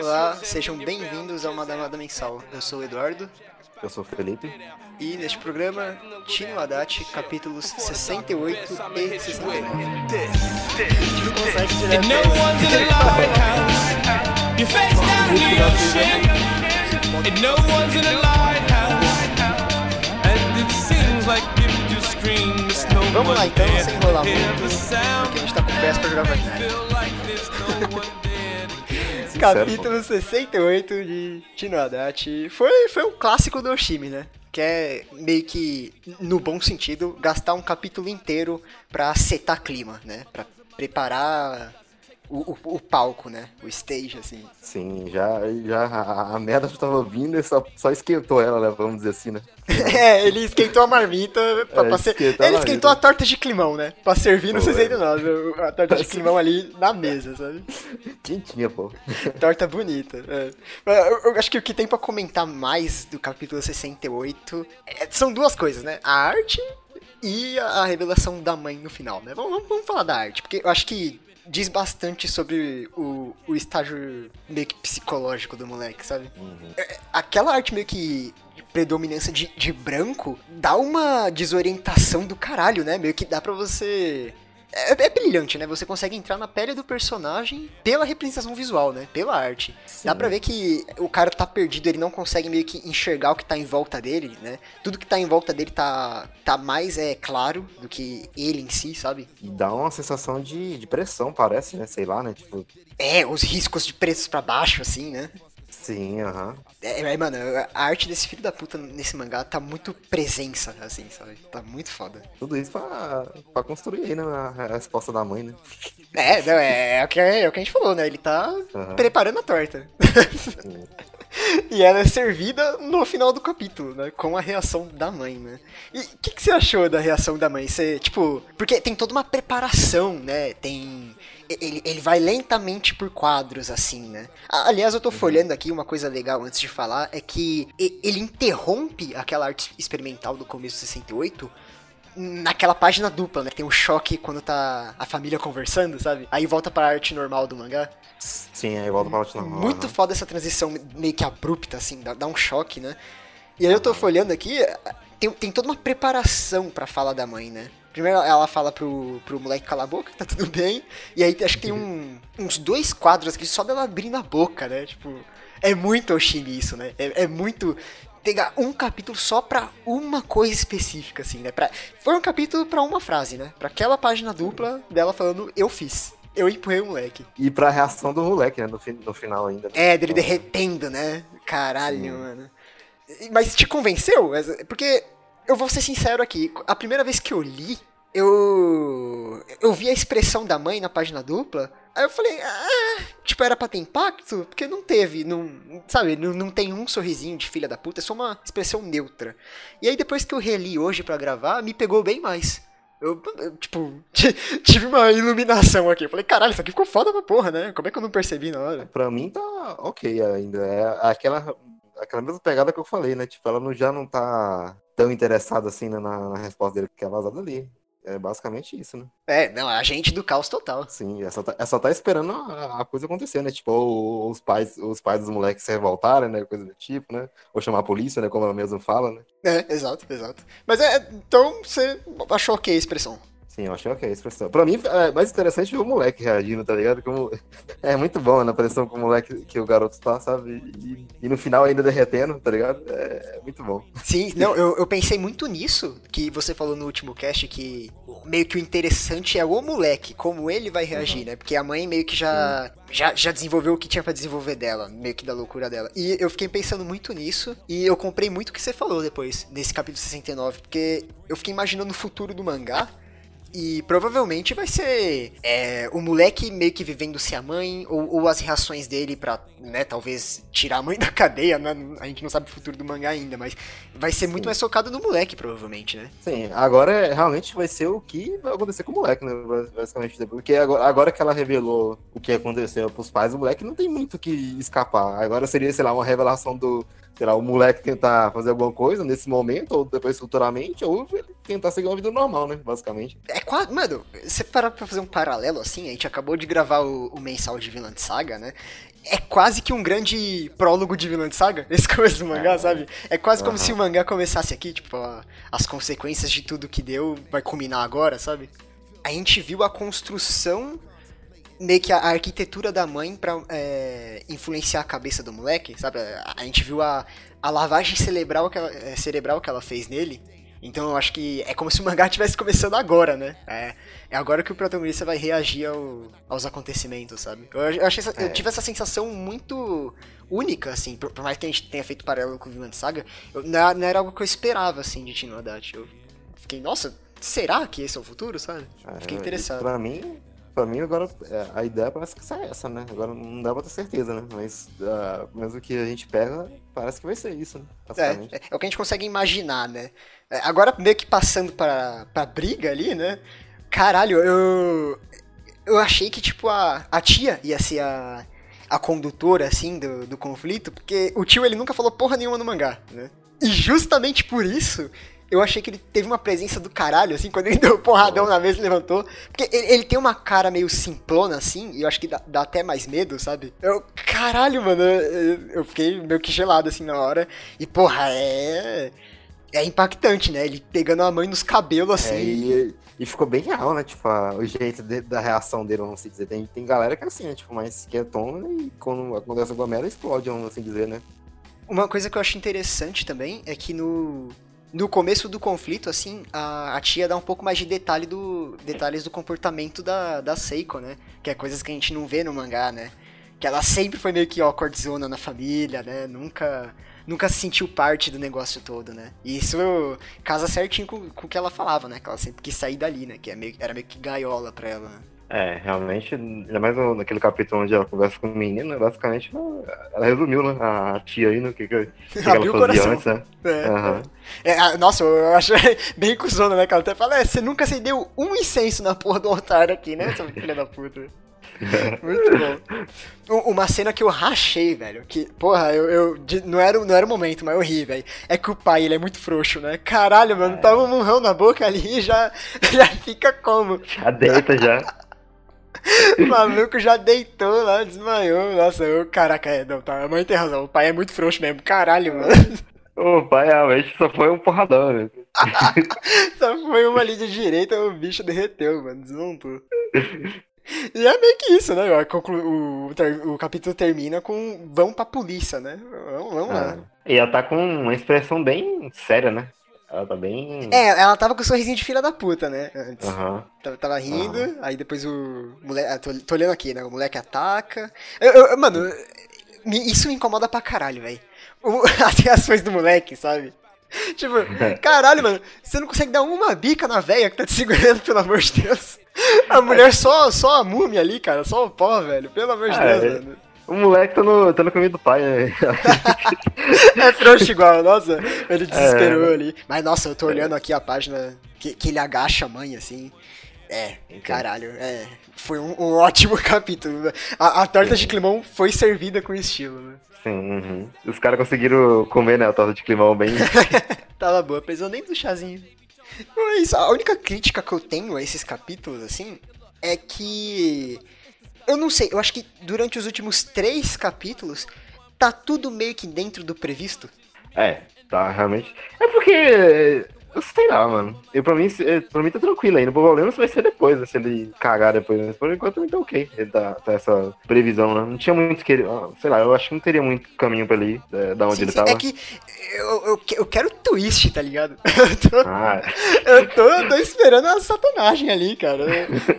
Olá, sejam bem-vindos ao Madamada Mensal. Eu sou o Eduardo. Eu sou o Felipe. E neste programa, Tino Haddad, capítulos 68 e 69. A gente não consegue direto. No one's in the lighthouse. Your face down in the ocean. And no one's in the lighthouse. And it seems like if you scream, there's no Vamos lá então, sem enrolar muito, porque a gente tá com pressa pra jogar partida. Capítulo 68 de Tino Haddad. Foi, foi um clássico do Oshimi, né? Que é meio que, no bom sentido, gastar um capítulo inteiro pra setar clima, né? Pra preparar o, o, o palco, né? O stage, assim. Sim, já, já a, a merda já tava vindo e só, só esquentou ela, né? Vamos dizer assim, né? É, ele esquentou a marmita pra, É, pra ser... esquentou a Ele marmita. esquentou a torta de climão, né? Pra servir no Pô, 69, o- a torta de climão ali na mesa, sabe? Quentinha, pô. Torta bonita. é. Eu, eu acho que o que tem pra comentar mais do capítulo 68 é- são duas coisas, né? A arte e a, a revelação da mãe no final, né? Vamos, vamos- vamos falar da arte, porque eu acho que diz bastante sobre o, o estágio meio que psicológico do moleque, sabe? É, Aquela arte meio que predominância de, de branco dá uma desorientação do caralho, né? Meio que dá pra você. É, é brilhante, né? Você consegue entrar na pele do personagem pela representação visual, né? Pela arte. Dá pra ver que o cara tá perdido, ele não consegue meio que enxergar o que tá em volta dele, né? Tudo que tá em volta dele tá, tá mais é, claro do que ele em si, sabe? E dá uma sensação de, de pressão, parece, né? Sei lá, né? Tipo, É, os riscos de preços pra baixo, assim, né? Sim, aham. É, é, mano, a arte desse filho da puta nesse mangá tá muito presença, assim, sabe? Tá muito foda. Tudo isso pra, pra construir aí, né? A, resposta da mãe, né? É, não, é, é o que, é o que a gente falou, né? Ele tá Aham. preparando a torta. e ela é servida no final do capítulo, né? Com a reação da mãe, né? E o que, que você achou da reação da mãe? Você, tipo, porque tem toda uma preparação, né? Tem. Ele, ele vai lentamente por quadros, assim, né? Aliás, eu tô folhando aqui, uma coisa legal antes de falar é que ele interrompe aquela arte experimental do começo de 68 naquela página dupla, né? Tem um choque quando tá a família conversando, sabe? Aí volta pra arte normal do mangá. Sim, aí volta pra arte normal. Muito aham. foda essa transição meio que abrupta, assim, dá, dá um choque, né? E aí eu tô folhando aqui, tem, tem toda uma preparação pra fala da mãe, né? Primeiro ela fala pro, pro moleque calar a boca, tá tudo bem. E aí acho que tem um- uns dois quadros aqui só dela abrindo a boca, né? Tipo, é muito Oshimi isso, né? É, é muito pegar um capítulo só pra uma coisa específica, assim, né? Pra, foi um capítulo pra uma frase, né? Pra aquela página dupla dela falando, eu fiz. Eu empurrei o moleque. E pra reação do moleque, né? No, fi- no final ainda. É, dele derretendo, né? Caralho, Sim. mano. Mas te convenceu? Porque eu vou ser sincero aqui, a primeira vez que eu li, eu eu vi a expressão da mãe na página dupla, aí eu falei, ah, tipo, era pra ter impacto? Porque não teve, não, sabe, não, não tem um sorrisinho de filha da puta, é só uma expressão neutra. E aí depois que eu reli hoje pra gravar, me pegou bem mais. Eu, eu, tipo, tive uma iluminação aqui. Eu falei, caralho, isso aqui ficou foda pra porra, né? Como é que eu não percebi na hora? Pra mim tá ok ainda. É aquela, aquela mesma pegada que eu falei, né? Tipo, ela não, já não tá tão interessada assim né, na, na resposta dele que ela vazada ali. É basicamente isso, né? É, não, a gente do caos total. Sim, é só tá, é só tá esperando a, a coisa acontecer, né? Tipo, os pais, os pais dos moleques se revoltarem, né? Coisa do tipo, né? Ou chamar a polícia, né? Como ela mesma fala, né? É, exato, exato. Mas é, então você achou ok a expressão. Sim, eu achei ok a expressão. Pra mim, é mais interessante ver o moleque reagindo, tá ligado? Como... É muito bom né, a pressão que o moleque, que o garoto tá, sabe? E, e no final ainda derretendo, tá ligado? É, é muito bom. Sim, não, eu, eu pensei muito nisso, que você falou no último cast, que meio que o interessante é o moleque, como ele vai reagir, né? Porque a mãe meio que já, já, já desenvolveu o que tinha pra desenvolver dela, meio que da loucura dela. E eu fiquei pensando muito nisso, e eu comprei muito o que você falou depois, nesse capítulo 69, porque eu fiquei imaginando o futuro do mangá, E provavelmente vai ser é, o moleque meio que vivendo sem a mãe, ou, ou as reações dele pra, né, talvez tirar a mãe da cadeia, né? A gente não sabe o futuro do mangá ainda, mas vai ser muito Sim. mais focado no moleque, provavelmente, né? Sim, agora é- realmente vai ser o que vai acontecer com o moleque, né? Basicamente. Porque agora, agora que ela revelou o que aconteceu pros pais, o moleque não tem muito o que escapar. Agora seria, sei lá, uma revelação do, sei lá, o moleque tentar fazer alguma coisa nesse momento, ou depois futuramente, ou ele tentar seguir uma vida normal, né? Basicamente. É quase. Mano, você parar pra fazer um paralelo assim, a gente acabou de gravar o, o mensal de Vinland Saga, né? É quase que um grande prólogo de Vinland Saga, esse começo do mangá, sabe? É quase como Aham. se o mangá começasse aqui, tipo, a- as consequências de tudo que deu vai culminar agora, sabe? A gente viu a construção, meio que a, arquitetura da mãe pra é, influenciar a cabeça do moleque, sabe? A, gente viu a, a lavagem cerebral que, ela, é, cerebral que ela fez nele. Então eu acho que é como se o mangá estivesse começando agora, né? É, é agora que o protagonista vai reagir ao- aos acontecimentos, sabe? Eu, eu achei eu É. tive essa sensação muito única, assim, por, por mais que a gente tenha feito paralelo com o Vinland Saga, eu- não, era- não era algo que eu esperava, assim, de Tino Haddad. Eu fiquei, nossa, será que esse é o futuro, sabe? Fiquei É, interessado. Pra mim, pra mim agora, é, a ideia parece que é essa, né? Agora não dá pra ter certeza, né? Mas, ah, mas o que a gente pega parece que vai ser isso, né? É, é, é o que a gente consegue imaginar, né? É, agora, meio que passando pra, pra briga ali, né? Caralho, eu. Eu achei que, tipo, a, a tia ia ser a, a condutora, assim, do, do conflito, porque o tio, ele nunca falou porra nenhuma no mangá, né? E justamente por isso, eu achei que ele teve uma presença do caralho, assim, quando ele deu porradão na mesa e levantou. Porque ele, ele tem uma cara meio simplona, assim, e eu acho que dá, dá até mais medo, sabe? Eu, caralho, mano, eu, eu fiquei meio que gelado, assim, na hora. E, porra, é. É impactante, né? Ele pegando a mãe nos cabelos, assim. É, e, e ficou bem real, né? Tipo, a- o jeito de- da reação dele, vamos assim dizer. Tem, tem galera que é assim, né? Tipo, mais quietona e quando acontece alguma merda, explode, vamos assim dizer, né? Uma coisa que eu acho interessante também é que no, no começo do conflito, assim, a, a tia dá um pouco mais de detalhe do, detalhes do comportamento da, da Seiko, né? Que é coisas que a gente não vê no mangá, né? Que ela sempre foi meio que awkwardzona na família, né? Nunca, nunca se sentiu parte do negócio todo, né? E isso casa certinho com, com o que ela falava, né? Que ela sempre quis sair dali, né? Que é meio, era meio que gaiola pra ela, né? É, realmente, ainda mais no- naquele capítulo onde ela conversa com o menino, basicamente, ela, resumiu, né? A tia aí, no que, que, que ela Abriu o fazia coração. antes, né? É, Aham. É, ah, nossa, eu achei bem cuzona, né? Que ela até fala, é, você nunca acendeu um incenso na porra do altar aqui, né, seu filho da puta? Muito bom. Uma cena que eu rachei, velho, que, porra, eu, eu- não, era, o- não era o momento, mas eu ri, velho. É que o pai, ele é muito frouxo, né? Caralho, mano, tava um murrão na boca ali e já, já fica como? Já deita já. O maluco já deitou lá, desmaiou. Nossa, eu, caraca, é, não, tá, a mãe tem razão. O pai é muito frouxo mesmo, caralho, mano. O pai realmente só foi um porradão, né? Só foi uma ali de direita, o bicho derreteu, mano, desmontou. E é meio que isso, né? O, ter- o capítulo termina com vão pra polícia, né? Vamos, vamos lá. E ela tá com uma expressão bem séria, né? Ela tá bem. É, ela tava com o sorrisinho de filha da puta, né? Antes. Aham. Tava, tava rindo, aí depois o moleque. ah, Tô, tô olhando aqui, né? O moleque ataca. Eu- eu- mano, isso me incomoda pra caralho, velho. As reações do moleque, sabe? Tipo, caralho, mano, você não consegue dar uma bica na véia que tá te segurando, pelo amor de Deus. A mulher só, só a múmia ali, cara, só o pó, velho. Pelo amor de É, Deus, mano. O moleque tá no, tá no caminho do pai, né? É frouxo igual, nossa, ele desesperou É. ali. Mas nossa, eu tô olhando aqui a página que, que ele agacha a mãe, assim. É, caralho, é. Foi um, um ótimo capítulo. A, a torta de climão foi servida com estilo, né? Sim, uhum. Os caras conseguiram comer, né? A torta de climão bem. Tava boa, precisou nem do chazinho. É isso. A única crítica que eu tenho a esses capítulos, assim, é que. Não sei, eu acho que durante os últimos três capítulos, tá tudo meio que dentro do previsto. É, tá, realmente. É porque. Sei lá, mano. Eu, pra, mim, é, pra mim tá tranquilo ainda. O problema vai ser depois, né? Se ele cagar depois. Mas por enquanto também tá ok. Ele tá, tá essa previsão, né? Não tinha muito que ele. ah, Sei lá, eu acho que não teria muito caminho pra ele, é, da onde Sim, ele sim, tava. É que eu, eu, eu quero twist, tá ligado? Eu tô, Ah, eu tô, eu tô esperando a satanagem ali, cara.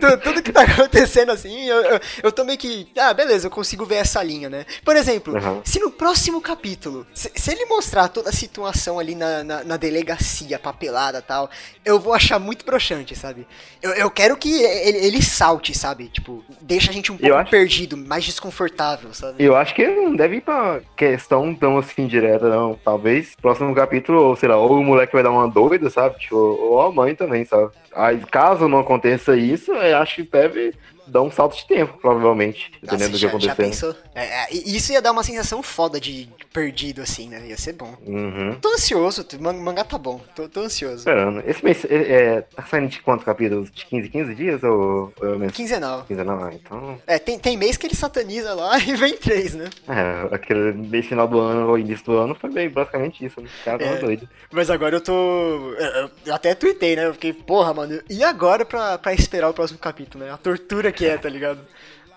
Tu- Tudo que tá acontecendo assim, eu, eu, eu tô meio que. Ah, beleza, eu consigo ver essa linha, né? Por exemplo, Uhum. se no próximo capítulo, se, se ele mostrar toda a situação ali na, na, na delegacia, papelada e tal, eu vou achar muito broxante, sabe? Eu, eu quero que ele, ele salte, sabe? Tipo, deixa a gente um pouco acho- perdido, mais desconfortável, sabe? eu acho que não deve ir pra questão tão assim direta, não. Talvez próximo capítulo, ou sei lá, ou o moleque vai dar uma doida, sabe? Tipo, ou a mãe também, sabe? Aí, caso não aconteça isso, eu acho que deve dar um salto de tempo, provavelmente, Nossa, dependendo do que já, já acontecer. pensou? É, é, isso ia dar uma sensação foda de perdido, assim, né? Ia ser bom. Uhum. Tô ansioso, o man- mangá tá bom. Tô, tô ansioso. Esperando. Esse mês é, é, tá saindo de quantos capítulos? De 15 15 dias ou, ou é? Quinzenal. 15 não, ah, então. É, tem, tem mês que ele sataniza lá e vem três, né? É, aquele mês final do ano ou início do ano foi bem basicamente isso, né? O cara tava É. doido. Mas agora eu tô. Eu, eu até tuitei, né? Eu fiquei, porra, mano, e agora pra, pra esperar o próximo capítulo, né? A tortura que é, tá ligado?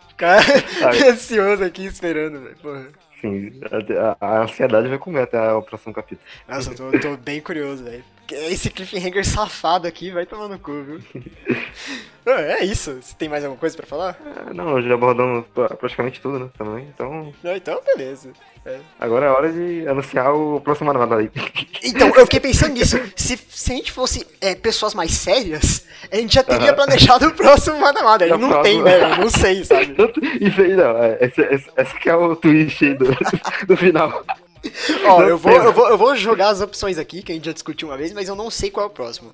Ficar ansioso aqui esperando, velho. Porra. Sim, a, a- a ansiedade vai comer até o próximo capítulo. Nossa, eu tô, tô bem curioso, velho. Esse cliffhanger safado aqui vai tomar no cu, viu? É isso. Você tem mais alguma coisa pra falar? É, não, já abordamos pra- praticamente tudo, né? Também. Então, Não, então, beleza. É. agora é hora de anunciar o próximo anime aí. Então, eu fiquei pensando nisso. Se, se a gente fosse é, pessoas mais sérias, a gente já teria Aham. planejado o próximo Madamada. A gente É o não tem, né? Eu não sei, sabe? Isso aí não, é, esse, esse, esse que é o twist aí do, do final. Ó, eu vou, eu, vou, eu vou jogar as opções aqui, que a gente já discutiu uma vez, mas eu não sei qual é o próximo.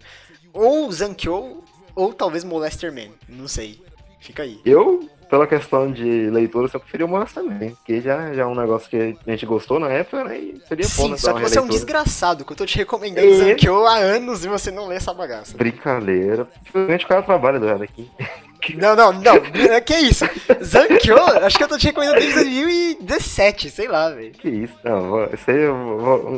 Ou Zankyo, ou talvez Molester Man. Não sei. Fica aí. Eu, pela questão de leitura, só preferia o Monstro também. Porque já, já é um negócio que a gente gostou na época, né? E seria bom, Sim, né? só que você é um desgraçado, que eu tô te recomendando É. Zankyo há anos e você não lê essa bagaça. Brincadeira. Simplesmente o cara trabalha do lado aqui. Não, não, não. É, Que isso? Zankyo, acho que eu tô te recomendando desde 2017, sei lá, velho. Que isso? Não, vou- isso aí eu vou,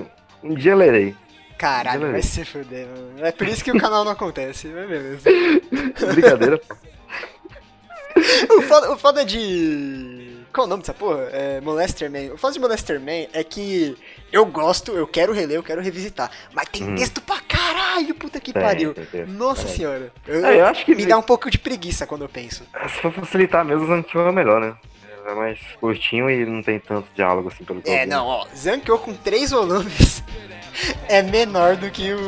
um, um dia eu lerei. Caralho, vai se fuder, mano. É por isso que o canal não acontece, mas beleza. Brincadeira. O foda, o foda de. Qual é o nome dessa porra? É Molester Man. O foda de Molester Man é que eu gosto, eu quero reler, eu quero revisitar. Mas tem Hum. texto pra caralho, puta que Tem, pariu. tem Nossa caralho. senhora. Eu, É, eu acho que- me dá um pouco de preguiça quando eu penso. Se for facilitar mesmo, o é melhor, né? É mais curtinho e não tem tanto diálogo assim pelo É, não, ó. Zankyo com três volumes é menor do que o.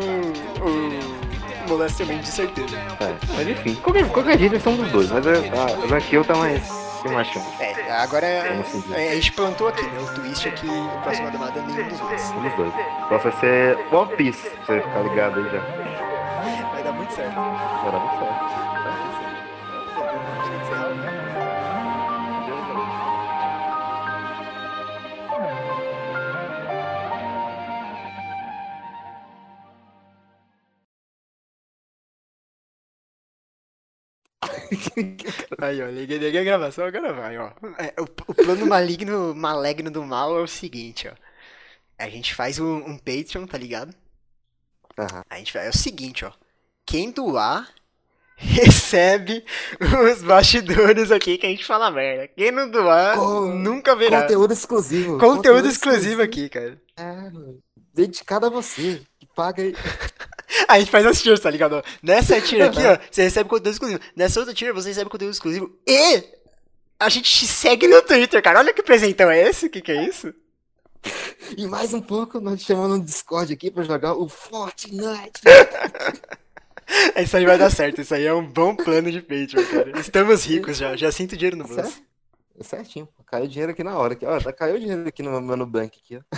o Molester Man, de certeza. É, mas enfim, qualquer, qualquer jeito são dos dois, mas a, a, o Zankyo tá mais. Tem mais chance. É, agora é- seguir. a gente plantou aqui, né? O twist é que o próximo Adamada é nenhum dos dois. Um dos dois. Então vai ser One Piece, pra você ficar ligado aí já. Vai dar muito certo. Vai dar muito certo. Aí, ó, liguei, liguei a gravação, agora vai, ó. É, o, o plano maligno, maligno do mal é o seguinte, ó. A gente faz um, um Patreon, tá ligado? Aham. A gente vai, é o seguinte, ó. Quem doar recebe os bastidores aqui que a gente fala merda. Quem não doar Com- nunca verá. Conteúdo exclusivo. Conteúdo exclusivo aqui, cara. É, mano. dedicado a você. Que paga aí. A gente faz as tiers, tá ligado? Nessa tier aqui, ó, você recebe conteúdo exclusivo. Nessa outra tier, você recebe conteúdo exclusivo. E a gente te segue no Twitter, cara. Olha que presentão é esse? O que, que é isso? E mais um pouco, nós chamamos no Discord aqui pra jogar o Fortnite. Isso aí vai dar certo. Isso aí é um bom plano de Patreon, cara. Estamos ricos já. Já sinto dinheiro no bolso. Certo? Certinho. Caiu dinheiro aqui na hora. Aqui. Ó, tá, caiu dinheiro aqui no meu Nubank aqui, ó.